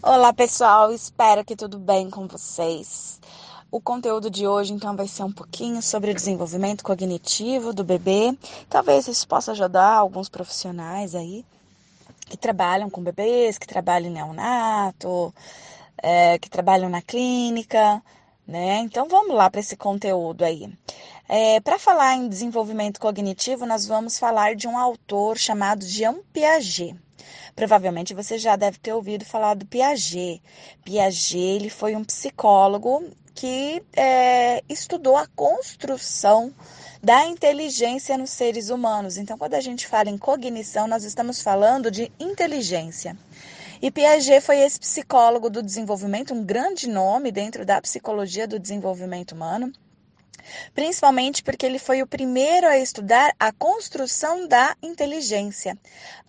Olá, pessoal. Espero que tudo bem com vocês. O conteúdo de hoje, então, vai ser um pouquinho sobre o desenvolvimento cognitivo do bebê. Talvez isso possa ajudar alguns profissionais aí que trabalham com bebês, que trabalham em neonato, é, que trabalham na clínica, né? Então, vamos lá para esse conteúdo aí. É, para falar em desenvolvimento cognitivo, nós vamos falar de um autor chamado Jean Piaget. Provavelmente você já deve ter ouvido falar do Piaget. Piaget ele foi um psicólogo que é, estudou a construção da inteligência nos seres humanos. Então, quando a gente fala em cognição, nós estamos falando de inteligência. E Piaget foi esse psicólogo do desenvolvimento, um grande nome dentro da psicologia do desenvolvimento humano principalmente porque ele foi o primeiro a estudar a construção da inteligência.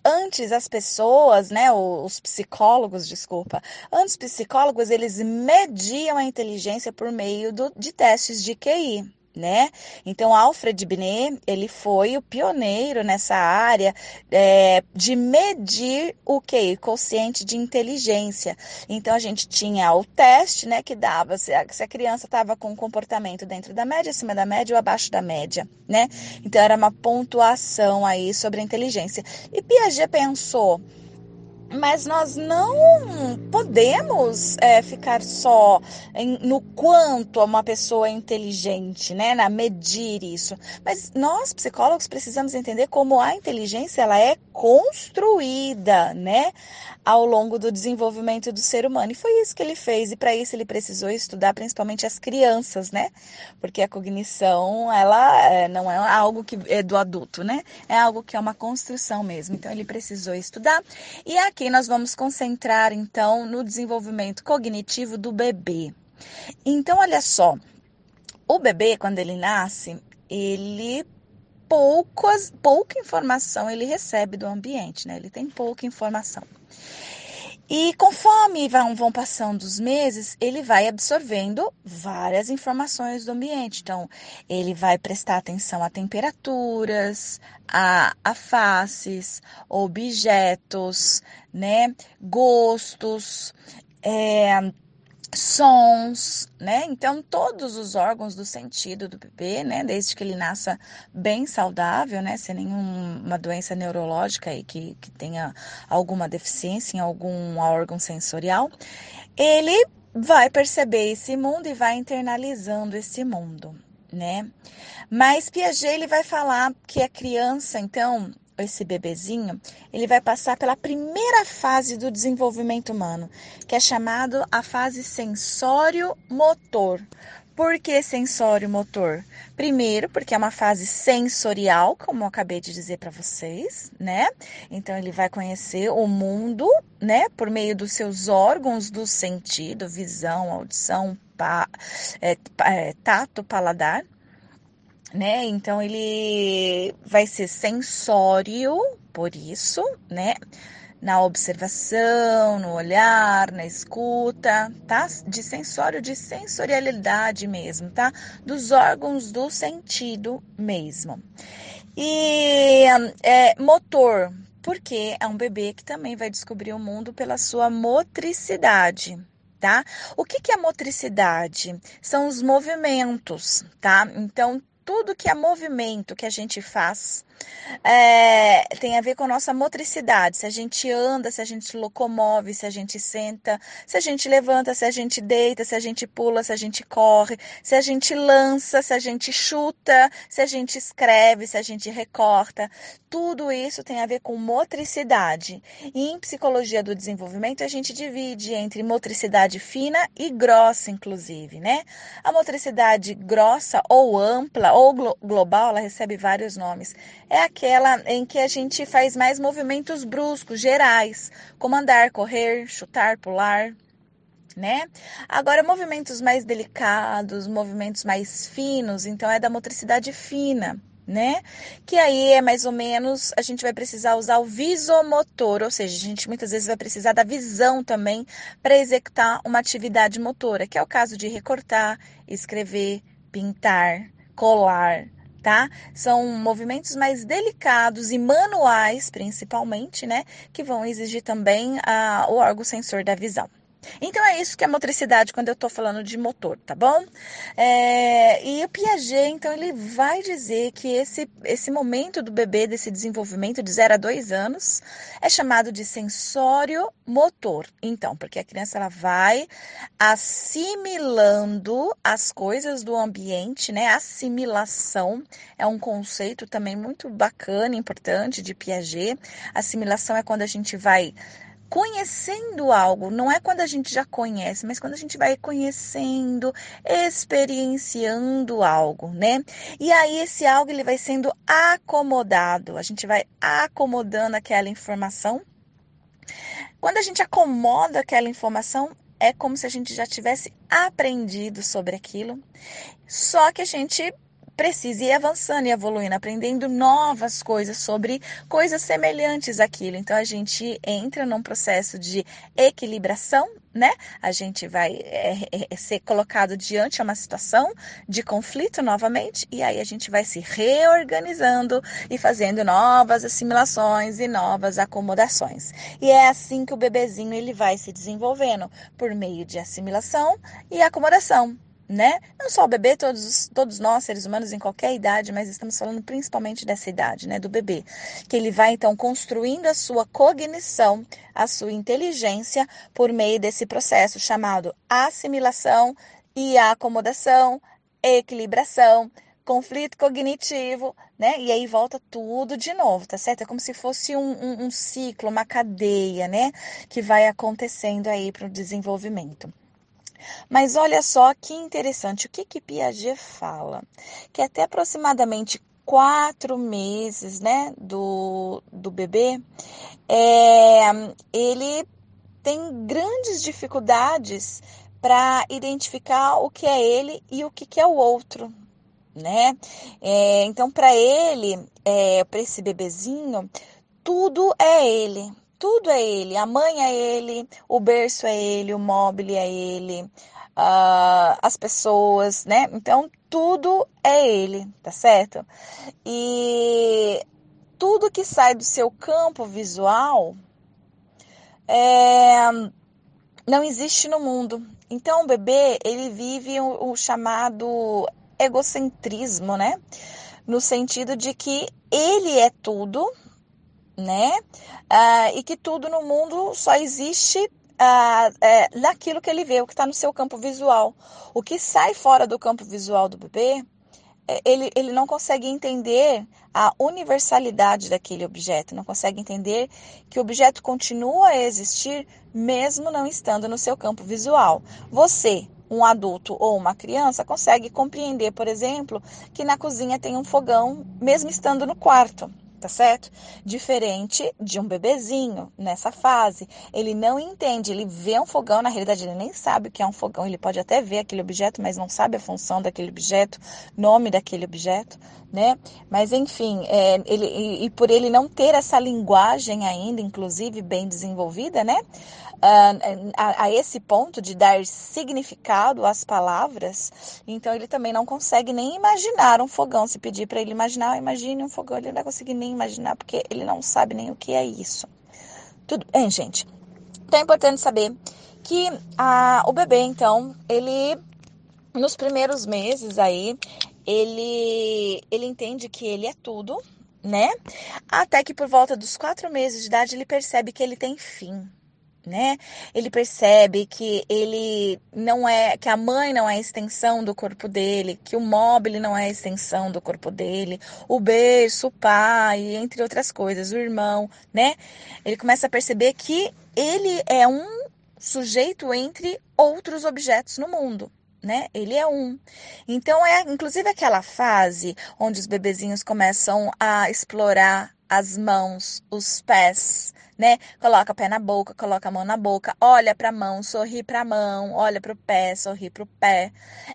Antes as pessoas, né, os psicólogos, desculpa, antes os psicólogos eles mediam a inteligência por meio do, de testes de QI né? Então, Alfred Binet, ele foi o pioneiro nessa área é, de medir o que? Consciente de inteligência. Então, a gente tinha o teste, né, que dava se a, se a criança estava com um comportamento dentro da média, acima da média ou abaixo da média, né? Então, era uma pontuação aí sobre a inteligência. E Piaget pensou, mas nós não podemos é, ficar só em, no quanto uma pessoa é inteligente, né, na medir isso. Mas nós psicólogos precisamos entender como a inteligência ela é construída, né, ao longo do desenvolvimento do ser humano. E foi isso que ele fez. E para isso ele precisou estudar principalmente as crianças, né, porque a cognição ela é, não é algo que é do adulto, né, é algo que é uma construção mesmo. Então ele precisou estudar e aqui Aqui nós vamos concentrar então no desenvolvimento cognitivo do bebê. Então, olha só, o bebê, quando ele nasce, ele poucas, pouca informação ele recebe do ambiente, né? Ele tem pouca informação. E conforme vão, vão passando os meses, ele vai absorvendo várias informações do ambiente. Então, ele vai prestar atenção a temperaturas, a, a faces, objetos, né, gostos, é, sons, né? Então, todos os órgãos do sentido do bebê, né? Desde que ele nasça bem saudável, né? Sem nenhuma doença neurológica aí que, que tenha alguma deficiência em algum órgão sensorial, ele vai perceber esse mundo e vai internalizando esse mundo, né? Mas Piaget ele vai falar que a criança, então, esse bebezinho, ele vai passar pela primeira fase do desenvolvimento humano, que é chamado a fase sensório-motor. Por que sensório-motor? Primeiro, porque é uma fase sensorial, como eu acabei de dizer para vocês, né? Então ele vai conhecer o mundo, né, por meio dos seus órgãos do sentido, visão, audição, pa, é, é, tato, paladar né? Então ele vai ser sensório, por isso, né? Na observação, no olhar, na escuta, tá? De sensório, de sensorialidade mesmo, tá? Dos órgãos do sentido mesmo. E é, motor, porque é um bebê que também vai descobrir o mundo pela sua motricidade, tá? O que, que é motricidade? São os movimentos, tá? Então, tudo que é movimento que a gente faz é, tem a ver com a nossa motricidade. Se a gente anda, se a gente locomove, se a gente senta, se a gente levanta, se a gente deita, se a gente pula, se a gente corre, se a gente lança, se a gente chuta, se a gente escreve, se a gente recorta. Tudo isso tem a ver com motricidade. E em psicologia do desenvolvimento, a gente divide entre motricidade fina e grossa, inclusive, né? A motricidade grossa ou ampla ou glo global, ela recebe vários nomes é aquela em que a gente faz mais movimentos bruscos, gerais, como andar, correr, chutar, pular, né? Agora, movimentos mais delicados, movimentos mais finos, então é da motricidade fina, né? Que aí é mais ou menos, a gente vai precisar usar o visomotor, ou seja, a gente muitas vezes vai precisar da visão também para executar uma atividade motora, que é o caso de recortar, escrever, pintar, colar, tá? São movimentos mais delicados e manuais, principalmente, né? Que vão exigir também a, o órgão sensor da visão. Então é isso que é motricidade quando eu estou falando de motor, tá bom? É, e o Piaget, então, ele vai dizer que esse, esse momento do bebê, desse desenvolvimento de 0 a 2 anos, é chamado de sensório motor. Então, porque a criança ela vai assimilando as coisas do ambiente, né? Assimilação é um conceito também muito bacana, importante de Piaget. Assimilação é quando a gente vai conhecendo algo, não é quando a gente já conhece, mas quando a gente vai conhecendo, experienciando algo, né? E aí esse algo ele vai sendo acomodado, a gente vai acomodando aquela informação. Quando a gente acomoda aquela informação, é como se a gente já tivesse aprendido sobre aquilo, só que a gente precisa ir avançando e evoluindo, aprendendo novas coisas sobre coisas semelhantes àquilo. Então a gente entra num processo de equilibração, né? A gente vai é, é, ser colocado diante de uma situação de conflito novamente e aí a gente vai se reorganizando e fazendo novas assimilações e novas acomodações. E é assim que o bebezinho ele vai se desenvolvendo por meio de assimilação e acomodação né? Não só o bebê, todos, todos nós, seres humanos, em qualquer idade, mas estamos falando principalmente dessa idade, né? Do bebê. Que ele vai, então, construindo a sua cognição, a sua inteligência, por meio desse processo chamado assimilação e acomodação, equilibração, conflito cognitivo, né? E aí volta tudo de novo, tá certo? É como se fosse um, um, um ciclo, uma cadeia, né? Que vai acontecendo aí para o desenvolvimento. Mas olha só que interessante, o que, que Piaget fala? Que até aproximadamente quatro meses né, do, do bebê, é, ele tem grandes dificuldades para identificar o que é ele e o que, que é o outro. Né? É, então, para ele, é, para esse bebezinho, tudo é ele, tudo é ele. A mãe é ele, o berço é ele, o móvel é ele, uh, as pessoas, né? Então, tudo é ele, tá certo? E tudo que sai do seu campo visual é, não existe no mundo. Então, o bebê, ele vive o, o chamado egocentrismo, né? No sentido de que ele é tudo, né? Ah, e que tudo no mundo só existe ah, é, naquilo que ele vê, o que está no seu campo visual. O que sai fora do campo visual do bebê, é, ele, ele não consegue entender a universalidade daquele objeto, não consegue entender que o objeto continua a existir mesmo não estando no seu campo visual. Você, um adulto ou uma criança, consegue compreender, por exemplo, que na cozinha tem um fogão, mesmo estando no quarto tá certo? Diferente de um bebezinho nessa fase. Ele não entende, ele vê um fogão, na realidade ele nem sabe o que é um fogão, ele pode até ver aquele objeto, mas não sabe a função daquele objeto, nome daquele objeto, né? Mas enfim, é, ele, e, e por ele não ter essa linguagem ainda, inclusive bem desenvolvida, né? A, a, esse ponto de dar significado às palavras, então ele também não consegue nem imaginar um fogão. Se pedir para ele imaginar, imagine um fogão, ele não vai conseguir nem imaginar, porque ele não sabe nem o que é isso. Tudo bem, gente? Então é importante saber que a, o bebê, então, ele, nos primeiros meses aí, ele, ele entende que ele é tudo, né? Até que por volta dos quatro meses de idade ele percebe que ele tem fim né? Ele percebe que ele não é, que a mãe não é a extensão do corpo dele, que o móvel não é a extensão do corpo dele, o berço, o pai, entre outras coisas, o irmão, né? Ele começa a perceber que ele é um sujeito entre outros objetos no mundo. Né? Ele é um. Então é inclusive aquela fase onde os bebezinhos começam a explorar as mãos, os pés, né? Coloca o pé na boca, coloca a mão na boca, olha para a mão, sorri para a mão, olha para o pé, sorri para o pé.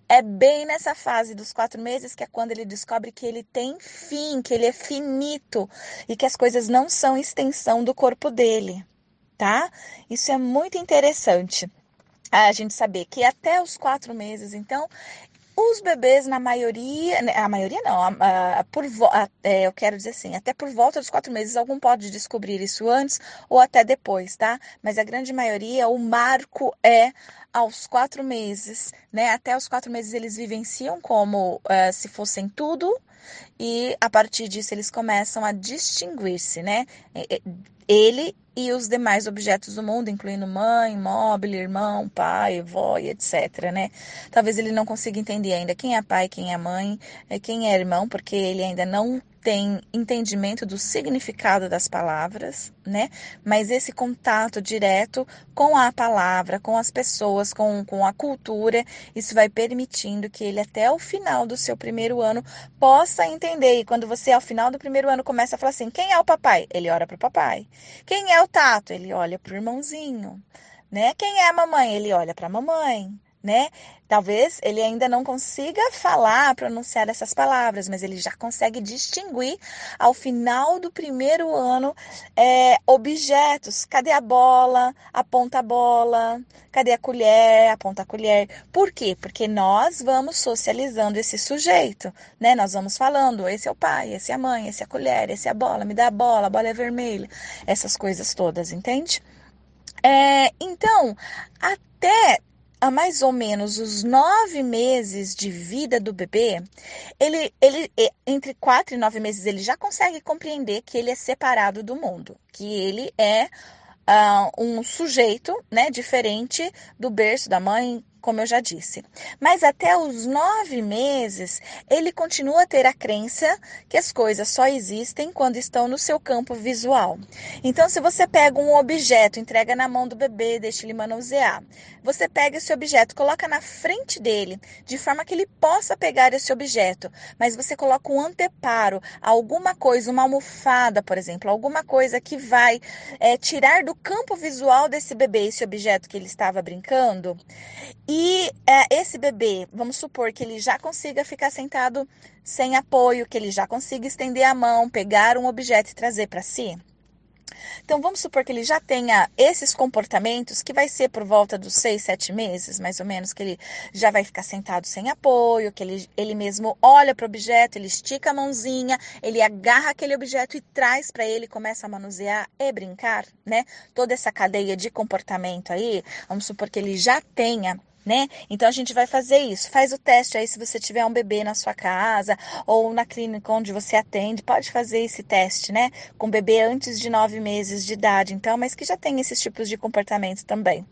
É bem nessa fase dos quatro meses que é quando ele descobre que ele tem fim, que ele é finito e que as coisas não são extensão do corpo dele, tá? Isso é muito interessante a gente saber que até os quatro meses, então, Os bebês, na maioria, né, a maioria não, a, a, por, a, é, eu quero dizer assim, até por volta dos quatro meses, algum pode descobrir isso antes ou até depois, tá? Mas a grande maioria, o marco é aos quatro meses, né? Até os quatro meses eles vivenciam como uh, se fossem tudo e a partir disso eles começam a distinguir-se, né? Ele e os demais objetos do mundo, incluindo mãe, móvel, irmão, pai, avó e etc, né? Talvez ele não consiga entender ainda quem é pai, quem é mãe, eh, quem é irmão, porque ele ainda não tem entendimento do significado das palavras, né? Mas esse contato direto com a palavra, com as pessoas, com, com a cultura, isso vai permitindo que ele, até o final do seu primeiro ano, possa entender. E quando você, ao final do primeiro ano, começa a falar assim: quem é o papai? Ele ora para o papai. Quem é o tato? Ele olha para o irmãozinho. Né? Quem é a mamãe? Ele olha para a mamãe né? Talvez ele ainda não consiga falar, pronunciar essas palavras, mas ele já consegue distinguir ao final do primeiro ano é, objetos. Cadê a bola? Aponta a bola. Cadê a colher? Aponta a colher. Por quê? Porque nós vamos socializando esse sujeito, né? Nós vamos falando, esse é o pai, esse é a mãe, esse é a colher, esse é a bola, me dá a bola, a bola é vermelha. Essas coisas todas, entende? É, então, até a mais ou menos os nove meses de vida do bebê, ele, ele entre quatro e nove meses ele já consegue compreender que ele é separado do mundo, que ele é uh, um sujeito, né, diferente do berço da mãe, como eu já disse. Mas até os nove meses, ele continua a ter a crença que as coisas só existem quando estão no seu campo visual. Então, se você pega um objeto, entrega na mão do bebê, deixa ele manusear. Você pega esse objeto, coloca na frente dele, de forma que ele possa pegar esse objeto, mas você coloca um anteparo, alguma coisa, uma almofada, por exemplo, alguma coisa que vai é, tirar do campo visual desse bebê esse objeto que ele estava brincando. E é, esse bebê, vamos supor que ele já consiga ficar sentado sem apoio, que ele já consiga estender a mão, pegar um objeto e trazer para si. Então, vamos supor que ele já tenha esses comportamentos, que vai ser por volta dos seis, sete meses, mais ou menos, que ele já vai ficar sentado sem apoio, que ele, ele mesmo olha para o objeto, ele estica a mãozinha, ele agarra aquele objeto e traz para ele, começa a manusear e brincar, né? Toda essa cadeia de comportamento aí, vamos supor que ele já tenha né? Então a gente vai fazer isso. Faz o teste aí se você tiver um bebê na sua casa ou na clínica onde você atende, pode fazer esse teste, né? Com bebê antes de nove meses de idade, então, mas que já tem esses tipos de comportamento também.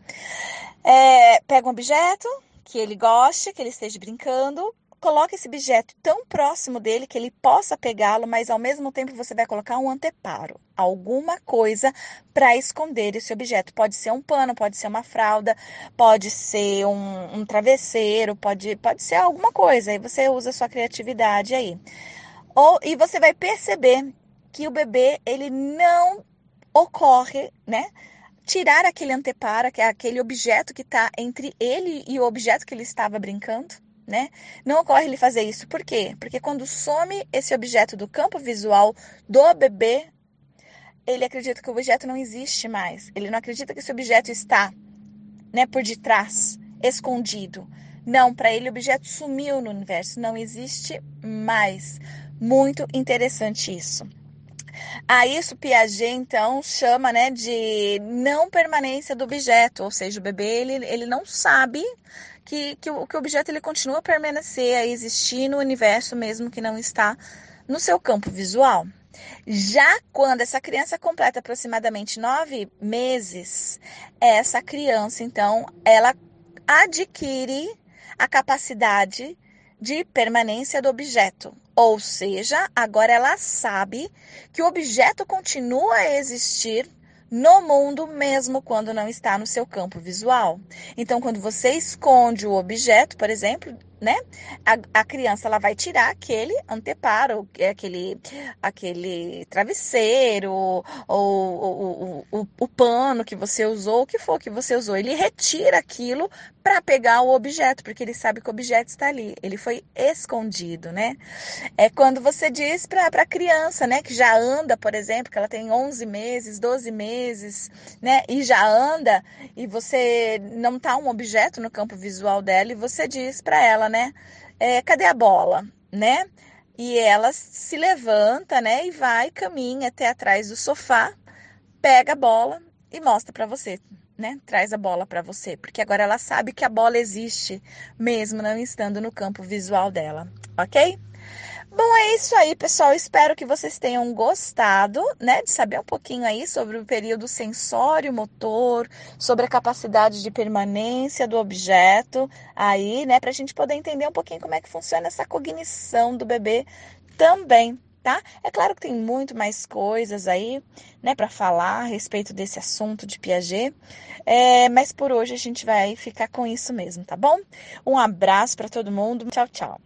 É, pega um objeto que ele goste, que ele esteja brincando, coloque esse objeto tão próximo dele que ele possa pegá-lo, mas ao mesmo tempo você vai colocar um anteparo, alguma coisa para esconder esse objeto. Pode ser um pano, pode ser uma fralda, pode ser um, um travesseiro, pode, pode ser alguma coisa. Aí você usa a sua criatividade aí. Ou, e você vai perceber que o bebê ele não ocorre, né? Tirar aquele anteparo, que aquele objeto que está entre ele e o objeto que ele estava brincando né? Não ocorre ele fazer isso. Por quê? Porque quando some esse objeto do campo visual do bebê, ele acredita que o objeto não existe mais. Ele não acredita que esse objeto está, né, por detrás, escondido. Não, para ele o objeto sumiu no universo, não existe mais. Muito interessante isso. A isso Piaget então chama, né, de não permanência do objeto, ou seja, o bebê ele, ele não sabe que, que, o, que o objeto ele continua a permanecer, a existir no universo mesmo que não está no seu campo visual. Já quando essa criança completa aproximadamente nove meses, essa criança, então, ela adquire a capacidade de permanência do objeto. Ou seja, agora ela sabe que o objeto continua a existir no mundo, mesmo quando não está no seu campo visual. Então, quando você esconde o objeto, por exemplo, né? A, a, criança ela vai tirar aquele anteparo, aquele, aquele travesseiro, ou, ou, ou, o pano que você usou, o que for que você usou. Ele retira aquilo para pegar o objeto, porque ele sabe que o objeto está ali. Ele foi escondido, né? É quando você diz para a criança, né, que já anda, por exemplo, que ela tem 11 meses, 12 meses, né, e já anda, e você não tá um objeto no campo visual dela, e você diz para ela, né? é, cadê a bola, né? E ela se levanta, né, e vai, caminha até atrás do sofá, pega a bola e mostra para você, né? Traz a bola para você, porque agora ela sabe que a bola existe, mesmo não estando no campo visual dela, ok? Bom, é isso aí, pessoal. Espero que vocês tenham gostado, né, de saber um pouquinho aí sobre o período sensório motor, sobre a capacidade de permanência do objeto aí, né, para a gente poder entender um pouquinho como é que funciona essa cognição do bebê também. Tá? É claro que tem muito mais coisas aí, né, para falar a respeito desse assunto de Piaget, é, mas por hoje a gente vai ficar com isso mesmo, tá bom? Um abraço para todo mundo, tchau, tchau.